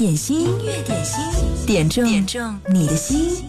点心，音乐点心，点中点中你的心。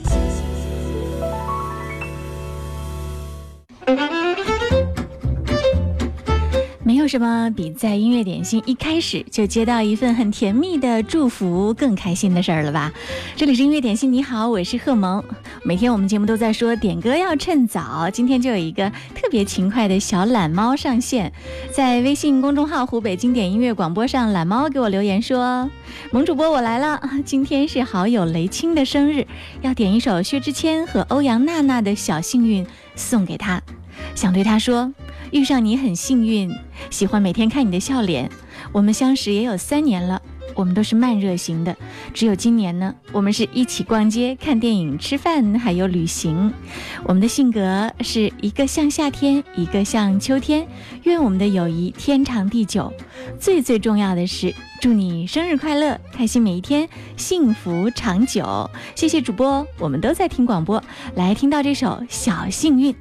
有什么比在音乐点心一开始就接到一份很甜蜜的祝福更开心的事儿了吧？这里是音乐点心，你好，我是贺萌。每天我们节目都在说点歌要趁早，今天就有一个特别勤快的小懒猫上线，在微信公众号“湖北经典音乐广播”上，懒猫给我留言说：“萌主播我来了，今天是好友雷青的生日，要点一首薛之谦和欧阳娜娜的小幸运送给他，想对他说。”遇上你很幸运，喜欢每天看你的笑脸。我们相识也有三年了，我们都是慢热型的，只有今年呢，我们是一起逛街、看电影、吃饭，还有旅行。我们的性格是一个像夏天，一个像秋天。愿我们的友谊天长地久。最最重要的是，祝你生日快乐，开心每一天，幸福长久。谢谢主播，我们都在听广播，来听到这首小幸运。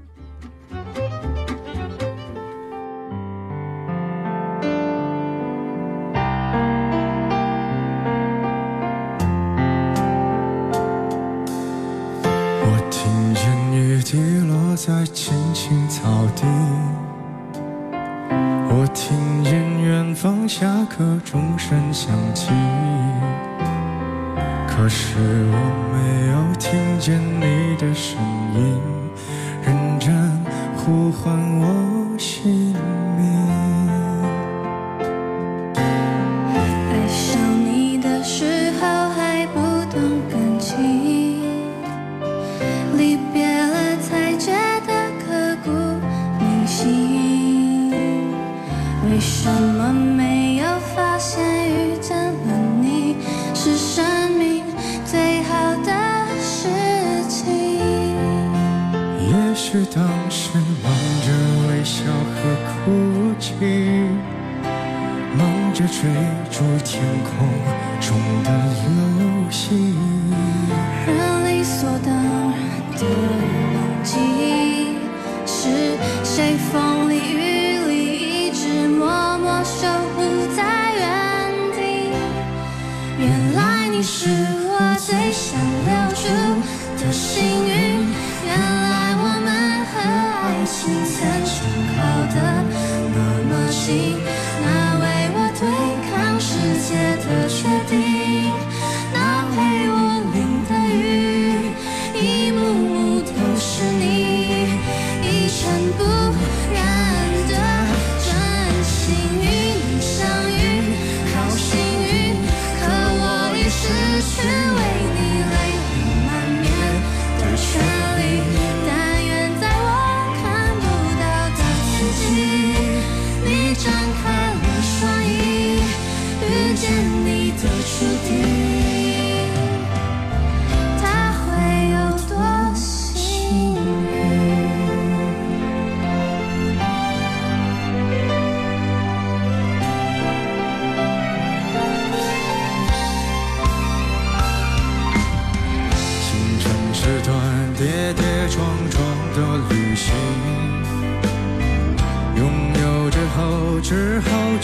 声响起，可是我没有听见你的声音，认真呼唤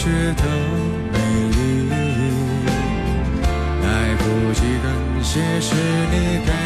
日的美丽。来不及感谢是你给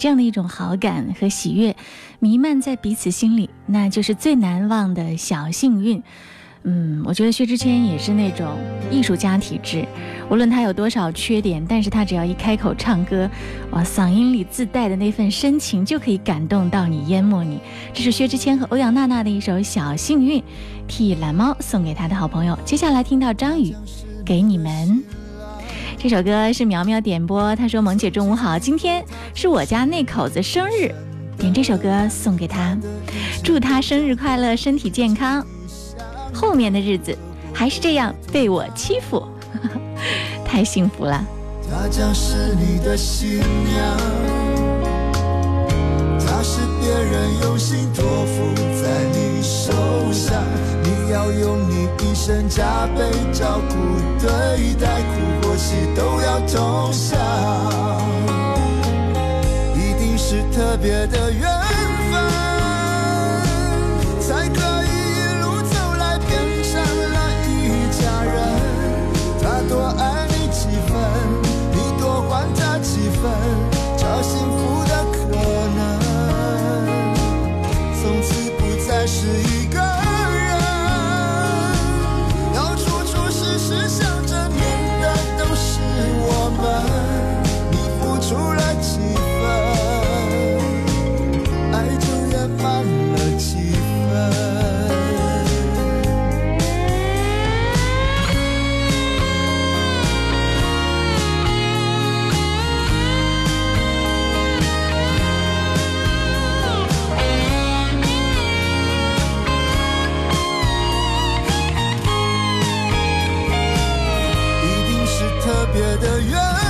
这样的一种好感和喜悦，弥漫在彼此心里，那就是最难忘的小幸运。嗯，我觉得薛之谦也是那种艺术家体质，无论他有多少缺点，但是他只要一开口唱歌，哇，嗓音里自带的那份深情就可以感动到你，淹没你。这是薛之谦和欧阳娜娜的一首《小幸运》，替蓝猫送给他的好朋友。接下来听到张宇，给你们。这首歌是苗苗点播，她说：“萌姐中午好，今天是我家那口子生日，点这首歌送给他，祝他生日快乐，身体健康。后面的日子还是这样被我欺负，太幸福了。”她将是你的新娘，她是别人用心托付在你手上，你要用你一生加倍照顾对待，都要投降，一定是特别的缘别的缘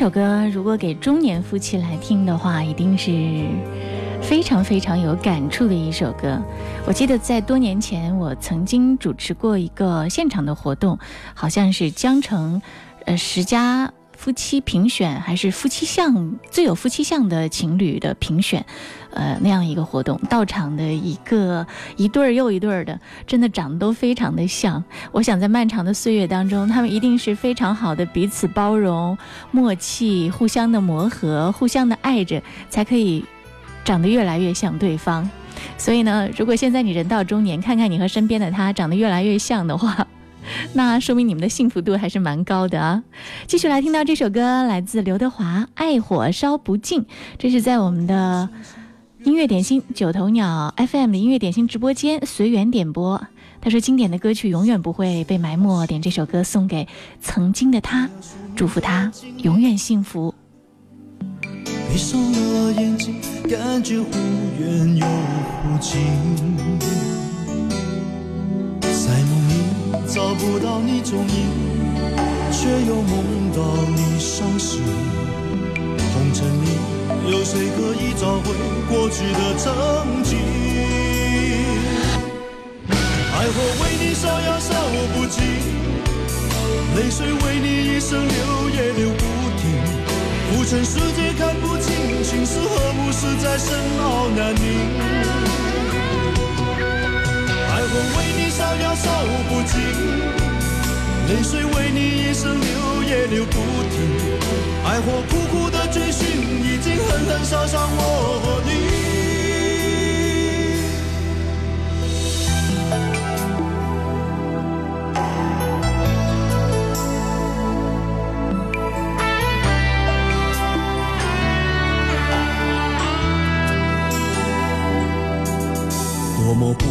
这首歌如果给中年夫妻来听的话，一定是非常非常有感触的一首歌。我记得在多年前，我曾经主持过一个现场的活动，好像是江城，呃十佳夫妻评选，还是夫妻相最有夫妻相的情侣的评选，呃，那样一个活动。到场的一个一对儿又一对儿的，真的长得都非常的像。我想在漫长的岁月当中，他们一定是非常好的彼此包容、默契、互相的磨合、互相的爱着，才可以长得越来越像对方。所以呢，如果现在你人到中年，看看你和身边的他长得越来越像的话，那说明你们的幸福度还是蛮高的啊！继续来听到这首歌，来自刘德华，《爱火烧不尽》，这是在我们的音乐点心九头鸟 FM 的音乐点心直播间随缘点播。他说：“经典的歌曲永远不会被埋没，点这首歌送给曾经的他，祝福他永远幸福。”闭上了眼睛，感觉忽远又忽近。找不到你踪影，却又梦到你伤心。红尘里有谁可以找回过去的曾经？爱火为你烧呀烧不尽，泪水为你一生流也流不停。浮沉世界看不清，情是和睦实在深奥难明。我为你烧呀烧不尽，泪水为你一生流也流不停。爱火苦苦的追寻，已经狠狠烧伤我和你。多么不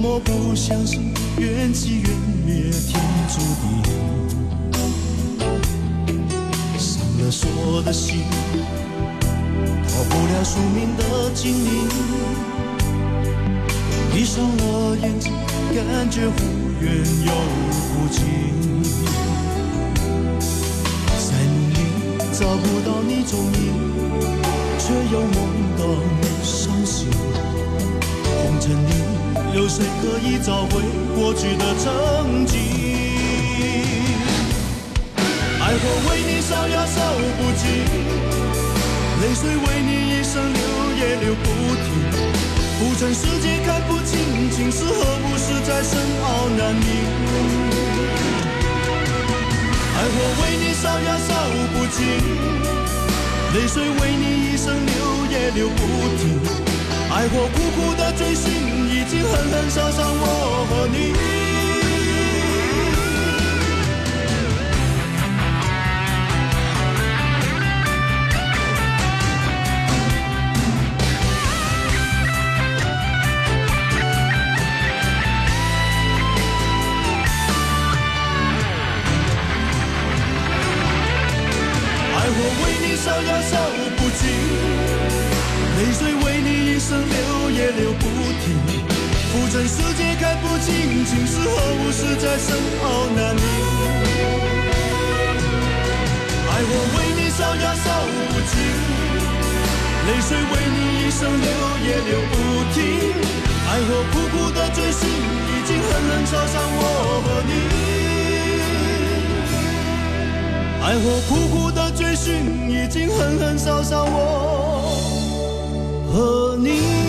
么不相信缘起缘灭天注定，上了锁的心，逃不了宿命的精灵，闭上了眼睛，感觉忽远又忽近。找不到你踪影，却又梦到你伤心。红尘里有谁可以找回过去的曾经？爱火为你烧呀烧不尽，泪水为你一生流也流不停。浮沉世界看不清，情是何物实在深奥难明。爱火为你烧呀烧不尽，泪水为你一生流也流不停。爱过苦苦的追寻，已经狠狠伤伤我和你。流不停。爱火苦苦的追寻，已经狠狠烧伤我和你。爱火苦苦的追寻，已经狠狠烧伤我和你。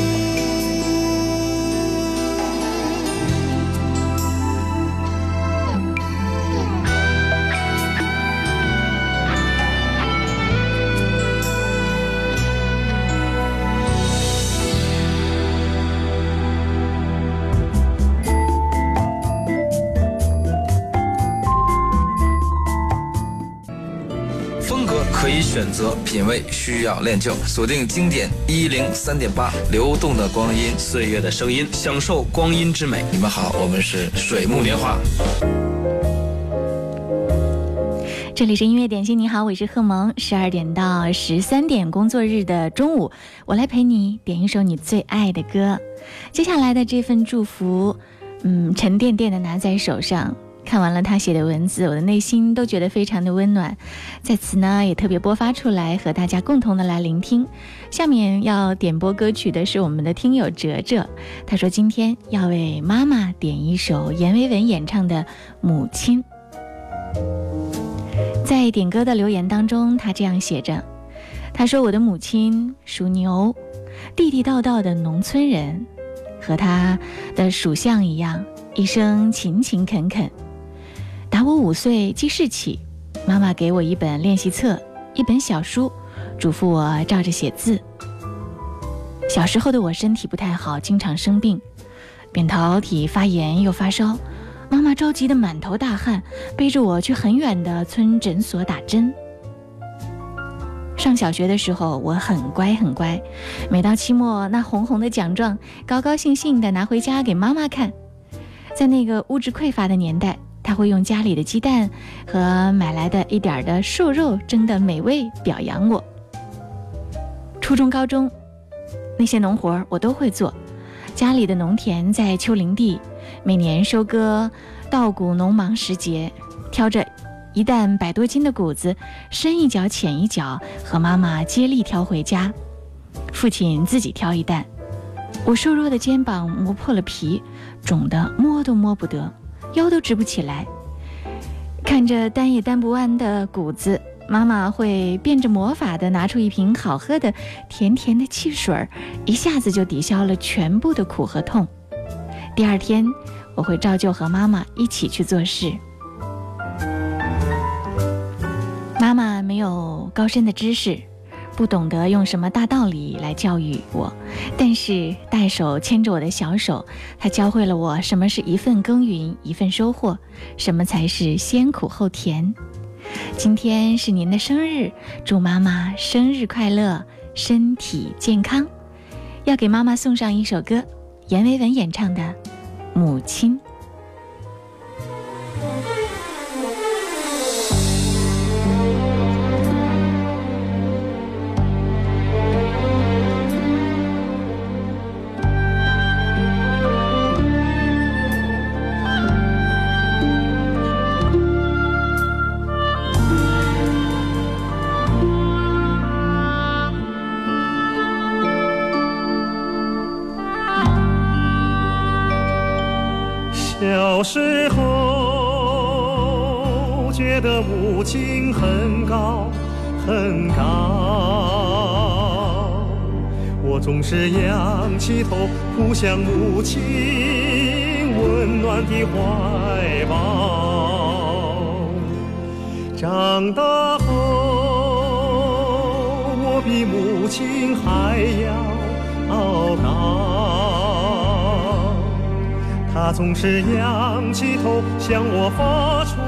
则，品味需要练就。锁定经典一零三点八，流动的光阴，岁月的声音，享受光阴之美。你们好，我们是水木年华。这里是音乐点心，你好，我是贺萌。十二点到十三点工作日的中午，我来陪你点一首你最爱的歌。接下来的这份祝福，嗯，沉甸甸的拿在手上。看完了他写的文字，我的内心都觉得非常的温暖。在此呢，也特别播发出来，和大家共同的来聆听。下面要点播歌曲的是我们的听友哲哲，他说今天要为妈妈点一首阎维文演唱的《母亲》。在点歌的留言当中，他这样写着：“他说我的母亲属牛，地地道道的农村人，和他的属相一样。”一生勤勤恳恳，打我五岁记事起，妈妈给我一本练习册，一本小书，嘱咐我照着写字。小时候的我身体不太好，经常生病，扁桃体发炎又发烧，妈妈着急得满头大汗，背着我去很远的村诊所打针。上小学的时候，我很乖很乖，每到期末，那红红的奖状，高高兴兴地拿回家给妈妈看。在那个物质匮乏的年代，他会用家里的鸡蛋和买来的一点的瘦肉蒸的美味表扬我。初中、高中，那些农活我都会做。家里的农田在丘陵地，每年收割稻谷农忙时节，挑着一担百多斤的谷子，深一脚浅一脚，和妈妈接力挑回家。父亲自己挑一担，我瘦弱的肩膀磨破了皮。肿得摸都摸不得，腰都直不起来。看着担也担不完的谷子，妈妈会变着魔法的拿出一瓶好喝的甜甜的汽水儿，一下子就抵消了全部的苦和痛。第二天，我会照旧和妈妈一起去做事。妈妈没有高深的知识。不懂得用什么大道理来教育我，但是大手牵着我的小手，他教会了我什么是一份耕耘一份收获，什么才是先苦后甜。今天是您的生日，祝妈妈生日快乐，身体健康。要给妈妈送上一首歌，阎维文演唱的《母亲》。总是仰起头扑向母亲温暖的怀抱。长大后，我比母亲还要高。他总是仰起头向我发出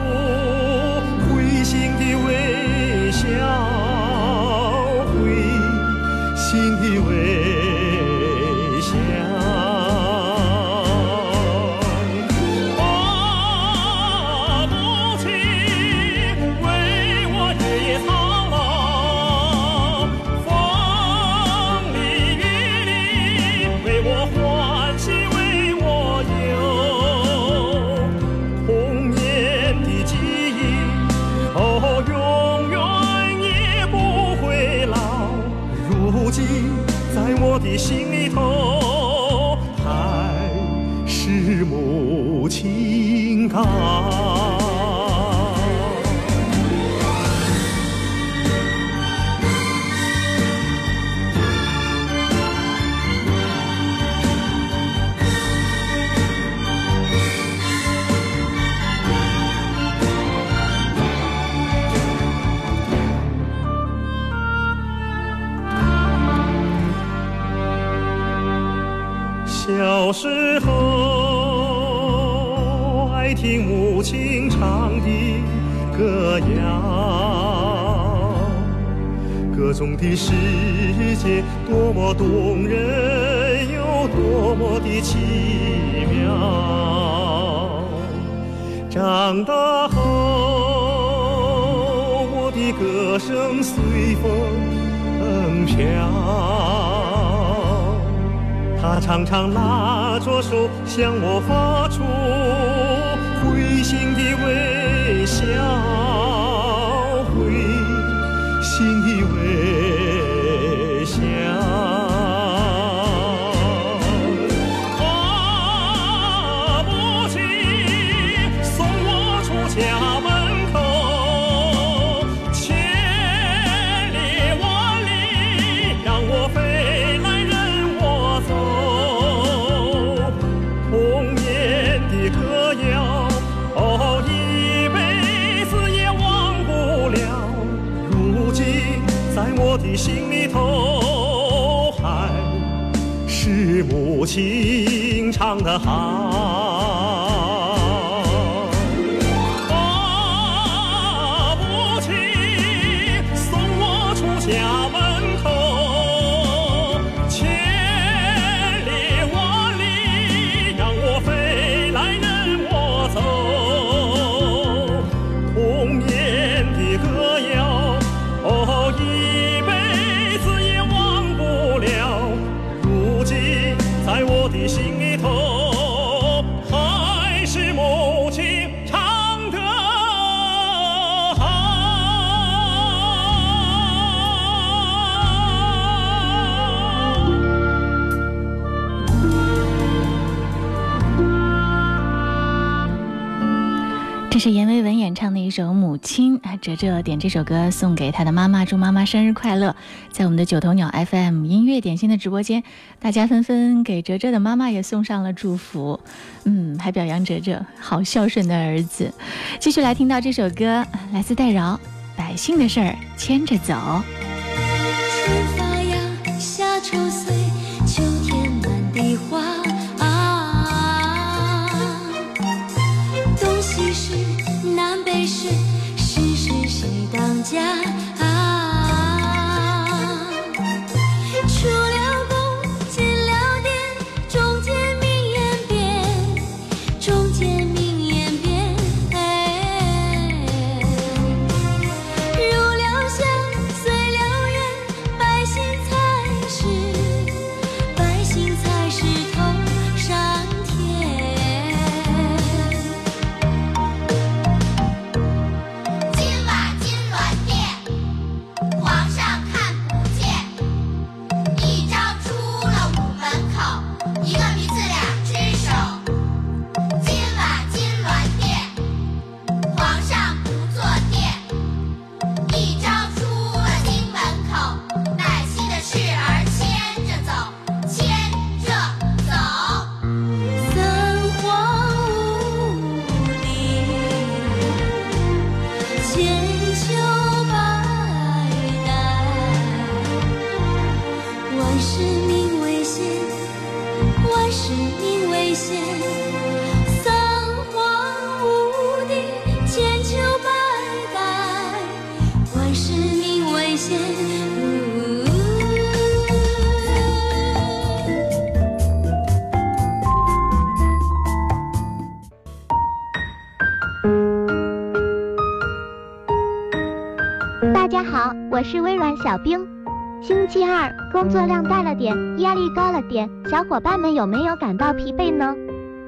听母亲唱的歌谣，歌中的世界多么动人，又多么的奇妙。长大后，我的歌声随风飘。他常常拉着手向我发出情的微笑。情唱得好。唱的一首《母亲》啊，哲哲点这首歌送给他的妈妈，祝妈妈生日快乐。在我们的九头鸟 FM 音乐点心的直播间，大家纷纷给哲哲的妈妈也送上了祝福，嗯，还表扬哲哲好孝顺的儿子。继续来听到这首歌，来自戴娆，《百姓的事儿牵着走》。大家好我是微软小冰。星期二工作量大了点，压力高了点，小伙伴们有没有感到疲惫呢？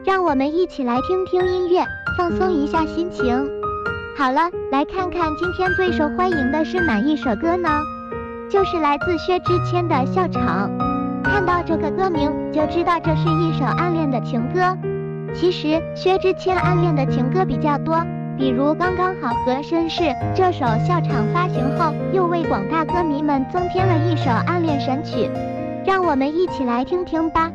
让我们一起来听听音乐，放松一下心情。好了，来看看今天最受欢迎的是哪一首歌呢？就是来自薛之谦的《笑场》。看到这个歌名就知道这是一首暗恋的情歌。其实薛之谦暗恋的情歌比较多，比如《刚刚好》和《绅士》。这首《笑场》发行后，又为广大歌迷们增添了一首暗恋神曲。让我们一起来听听吧。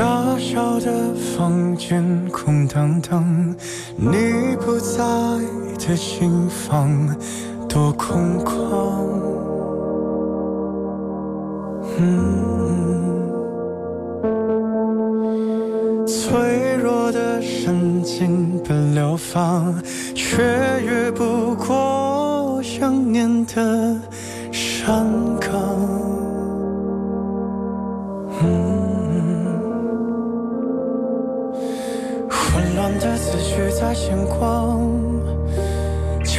小小的房间空荡荡，你不在的心房多空旷。嗯，脆弱的神经被流放，却越不过想念的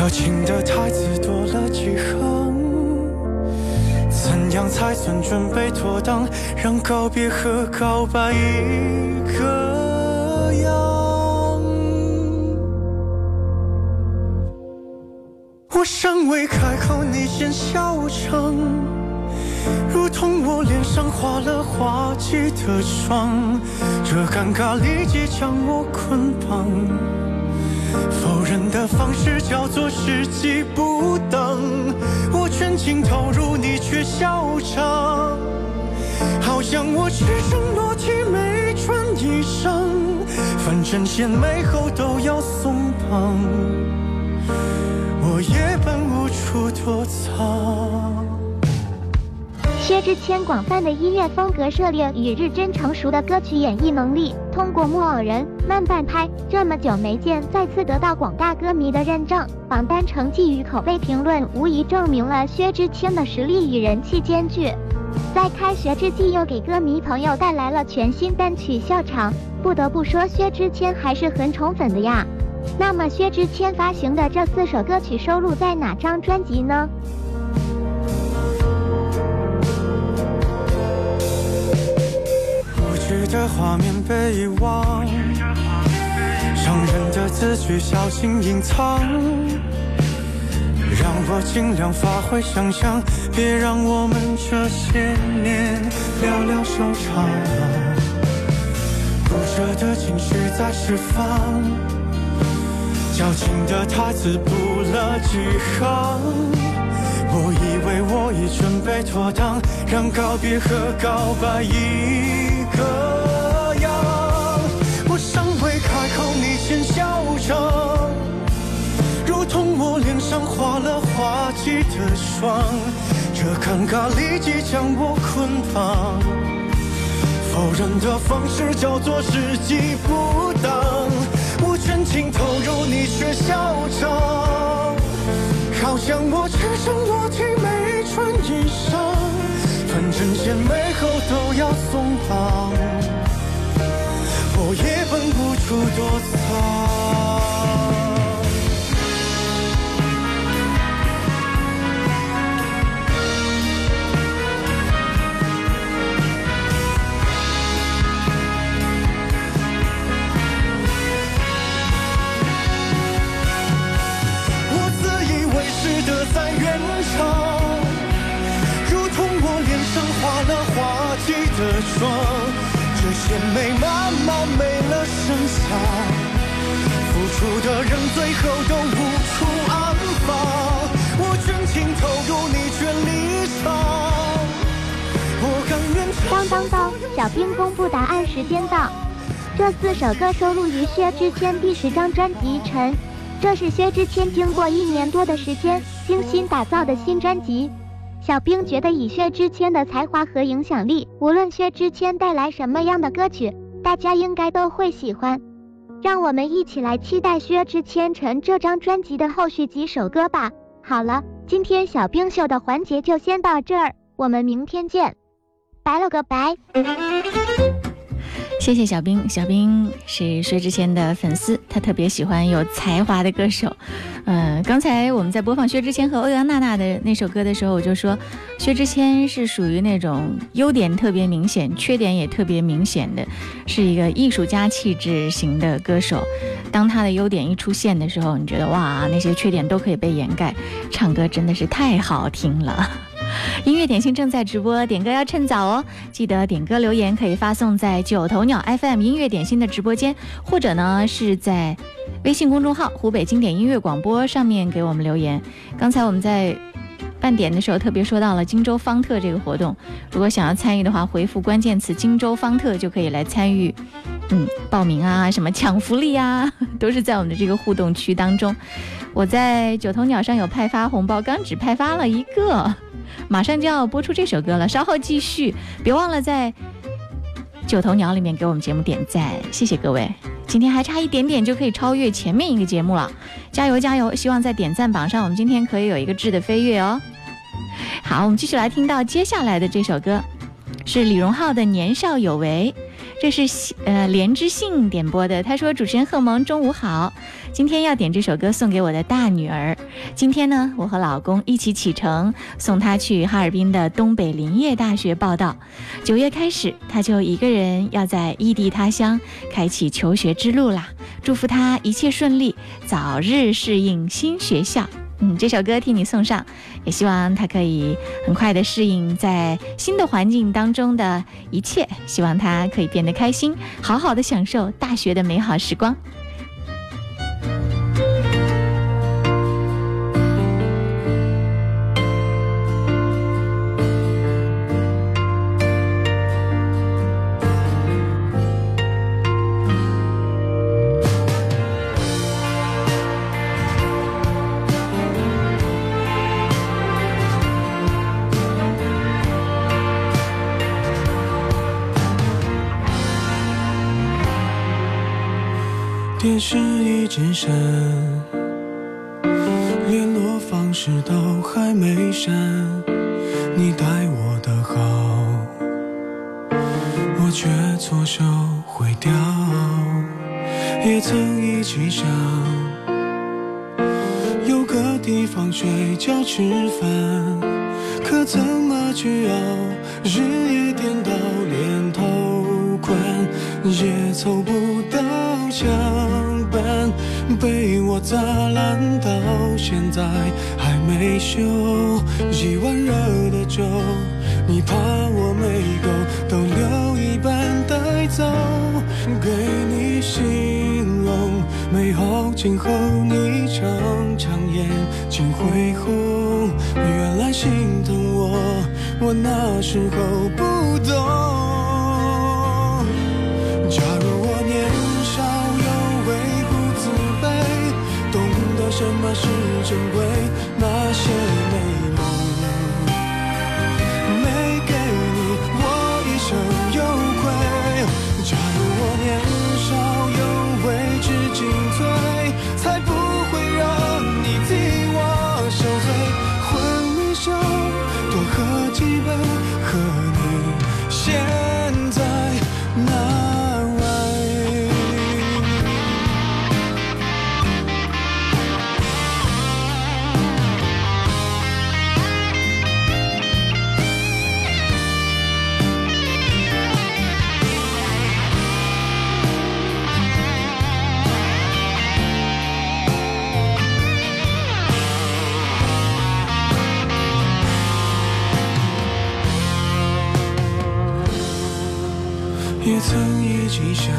矫情的台词多了几行。怎样才算准备妥当，让告别和告白一个样？我尚未开口，你先笑场。如同我脸上画了滑稽的妆，这尴尬立即将我捆绑。否认的方式叫做时机不等，我全情投入，你却笑场，好像我赤身裸体没穿衣裳，反正献媚后都要松绑，我也本无处躲藏。薛之谦广泛的音乐风格涉猎与日臻成熟的歌曲演绎能力，通过《木偶人》《慢半拍》这么久没见，再次得到广大歌迷的认证。榜单成绩与口碑评论无疑证明了薛之谦的实力与人气兼具。在开学之际，又给歌迷朋友带来了全新单曲《笑场》，不得不说薛之谦还是很宠粉的呀。那么薛之谦发行的这四首歌曲收录在哪张专辑呢？的画面被遗忘，伤人的字句小心隐藏，让我尽量发挥想象，别让我们这些年寥寥收场。不舍的情绪在释放，矫情的台词补了几行。我以为我已准备妥当，让告别和告白一个样。我尚未开口，你先笑场，如同我脸上画了滑稽的霜。这尴尬立即将我捆绑，否认的方式叫做时机不当。我全情投入，你却笑场。好像我赤身裸体没穿衣裳，反正献媚后都要松绑，我也分不出躲藏。这些美慢慢没了声响。付出的人最后都无处安放，我全情投入，你却离场。我甘愿当当当！小兵公布答案时间到。这四首歌收录于薛之谦第十张专辑《尘》，这是薛之谦经过一年多的时间精心打造的新专辑。小兵觉得以薛之谦的才华和影响力，无论薛之谦带来什么样的歌曲，大家应该都会喜欢。让我们一起来期待薛之谦《陈》这张专辑的后续几首歌吧。好了，今天小兵秀的环节就先到这儿，我们明天见，拜了个拜。谢谢小兵，小兵是薛之谦的粉丝，他特别喜欢有才华的歌手。呃，刚才我们在播放薛之谦和欧阳娜娜的那首歌的时候，我就说，薛之谦是属于那种优点特别明显，缺点也特别明显的，是一个艺术家气质型的歌手。当他的优点一出现的时候，你觉得哇，那些缺点都可以被掩盖，唱歌真的是太好听了。音乐点心正在直播，点歌要趁早哦！记得点歌留言可以发送在九头鸟 FM 音乐点心的直播间，或者呢是在微信公众号“湖北经典音乐广播”上面给我们留言。刚才我们在半点的时候特别说到了荆州方特这个活动，如果想要参与的话，回复关键词“荆州方特”就可以来参与。嗯，报名啊，什么抢福利啊，都是在我们的这个互动区当中。我在九头鸟上有派发红包，刚只派发了一个。马上就要播出这首歌了，稍后继续，别忘了在九头鸟里面给我们节目点赞，谢谢各位。今天还差一点点就可以超越前面一个节目了，加油加油！希望在点赞榜上，我们今天可以有一个质的飞跃哦。好，我们继续来听到接下来的这首歌，是李荣浩的《年少有为》。这是呃连之信点播的，他说：“主持人贺萌，中午好，今天要点这首歌送给我的大女儿。今天呢，我和老公一起启程，送她去哈尔滨的东北林业大学报道。九月开始，她就一个人要在异地他乡开启求学之路啦。祝福她一切顺利，早日适应新学校。”嗯，这首歌替你送上，也希望他可以很快的适应在新的环境当中的一切，希望他可以变得开心，好好的享受大学的美好时光。今后，你常常眼睛会红，原来心疼我，我那时候不懂。也曾一起想，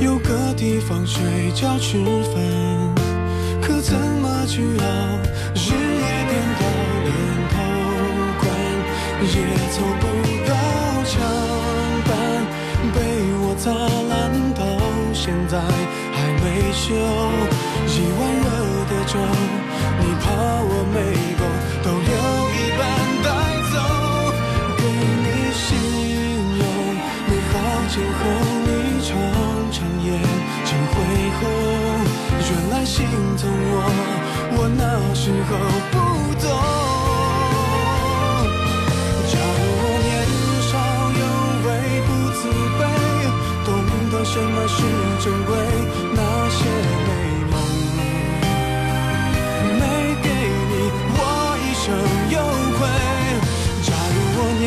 有个地方睡觉吃饭，可怎么去熬？日夜颠倒，连头款也凑不到墙板，被我砸烂到现在还没修。一碗热的粥，你怕我没心疼我，我那时候不懂。假如我年少有为不自卑，懂得什么是珍贵，那些美梦没给你，我一生有愧。假如我年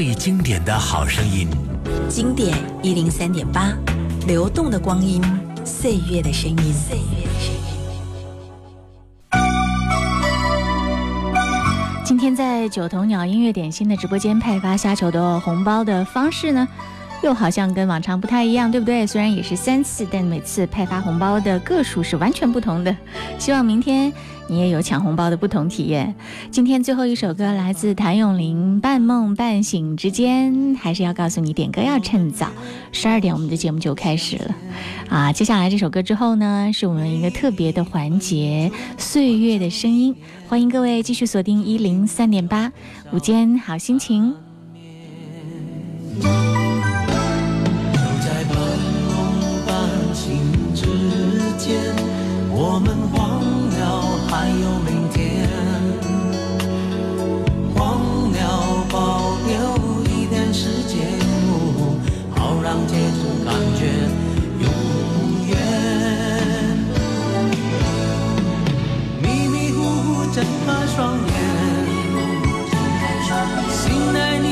最经典的好声音。经典一零三点八，流动的光阴，岁月的声音。岁月的声音。今天在九头鸟音乐点心的直播间派发虾球的红包的方式呢，又好像跟往常不太一样，对不对？虽然也是三次，但每次派发红包的个数是完全不同的。希望明天你也有抢红包的不同体验。今天最后一首歌来自谭咏麟，《半梦半醒之间》，还是要告诉你，点歌要趁早，十二点我们的节目就开始了啊！接下来这首歌之后呢，是我们一个特别的环节——岁月的声音。欢迎各位继续锁定一零三点八，午间好心情。我们忘了还有明天。忘了保留一点时间哦好让结束感觉永远迷迷糊糊睁开双眼。醒来你